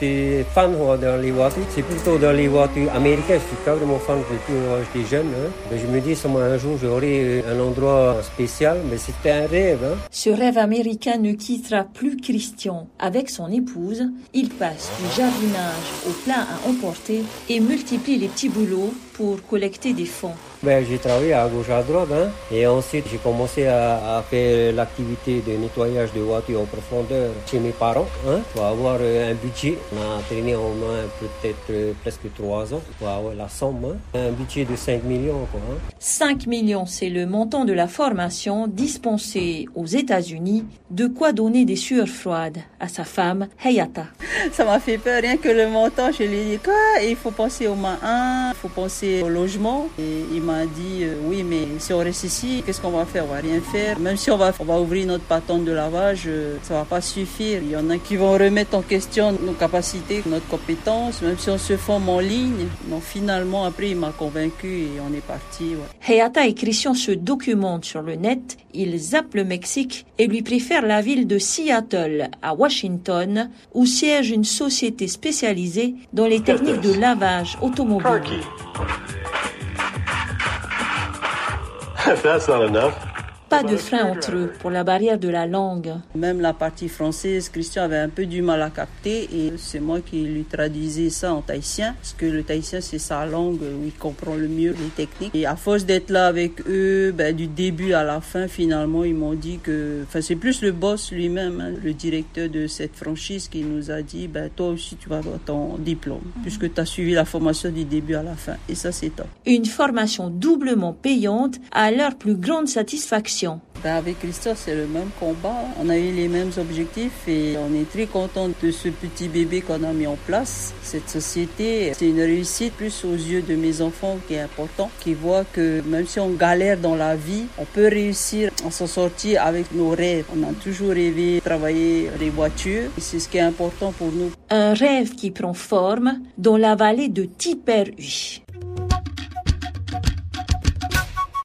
j'étais fan dans les voitures. C'est plutôt dans les voitures américaines. Je suis pas vraiment fan depuis que j'étais jeune. Hein. Mais je me dis, un jour, j'aurai un endroit spécial. Mais c'était un rêve. Hein. Ce rêve américain ne quittera plus Christian. Avec son épouse, il passe du jardinage au plein à emporter et multiplie les petits boulots pour collecter des fonds. Ben, j'ai travaillé à gauche à droite hein. et ensuite j'ai commencé à, faire l'activité de nettoyage de voitures en profondeur chez mes parents hein, pour avoir euh, un budget. On a traîné en main peut-être euh, presque trois ans pour avoir la somme, hein. un budget de 5 millions. Quoi, 5 millions, c'est le montant de la formation dispensée aux États-Unis, de quoi donner des sueurs froides à sa femme Hayata. Ça m'a fait peur, rien que le montant, je lui ai dit quoi Il faut penser au main 1, il faut penser au logement. Et il m'a dit euh, oui, mais si on reste ici, qu'est-ce qu'on va faire? On va rien faire. Même si on va, on va ouvrir notre patente de lavage, euh, ça va pas suffire. Il y en a qui vont remettre en question nos capacités, notre compétence, même si on se forme en ligne. Donc finalement, après, il m'a convaincu et on est parti. Hayata et Christian se documentent sur le net. Ils zappent le Mexique et lui préfèrent la ville de Seattle à Washington, où siège une société spécialisée dans les techniques de lavage automobile. That's not enough. Pas de frein entre eux pour la barrière de la langue. Même la partie française, Christian avait un peu du mal à capter et c'est moi qui lui traduisais ça en tahitien parce que le tahitien c'est sa langue où il comprend le mieux les techniques. Et à force d'être là avec eux, ben, du début à la fin, finalement, ils m'ont dit que, enfin, c'est plus le boss lui-même, hein, le directeur de cette franchise qui nous a dit, ben, toi aussi tu vas avoir ton diplôme puisque tu as suivi la formation du début à la fin. Et ça, c'est top. Une formation doublement payante à leur plus grande satisfaction. Ben, avec Christophe, c'est le même combat. On a eu les mêmes objectifs et on est très content de ce petit bébé qu'on a mis en place. Cette société, c'est une réussite plus aux yeux de mes enfants qui est important, qui voient que même si on galère dans la vie, on peut réussir à s'en sortir avec nos rêves. On a toujours rêvé de travailler les voitures et c'est ce qui est important pour nous. Un rêve qui prend forme dans la vallée de Tiperui.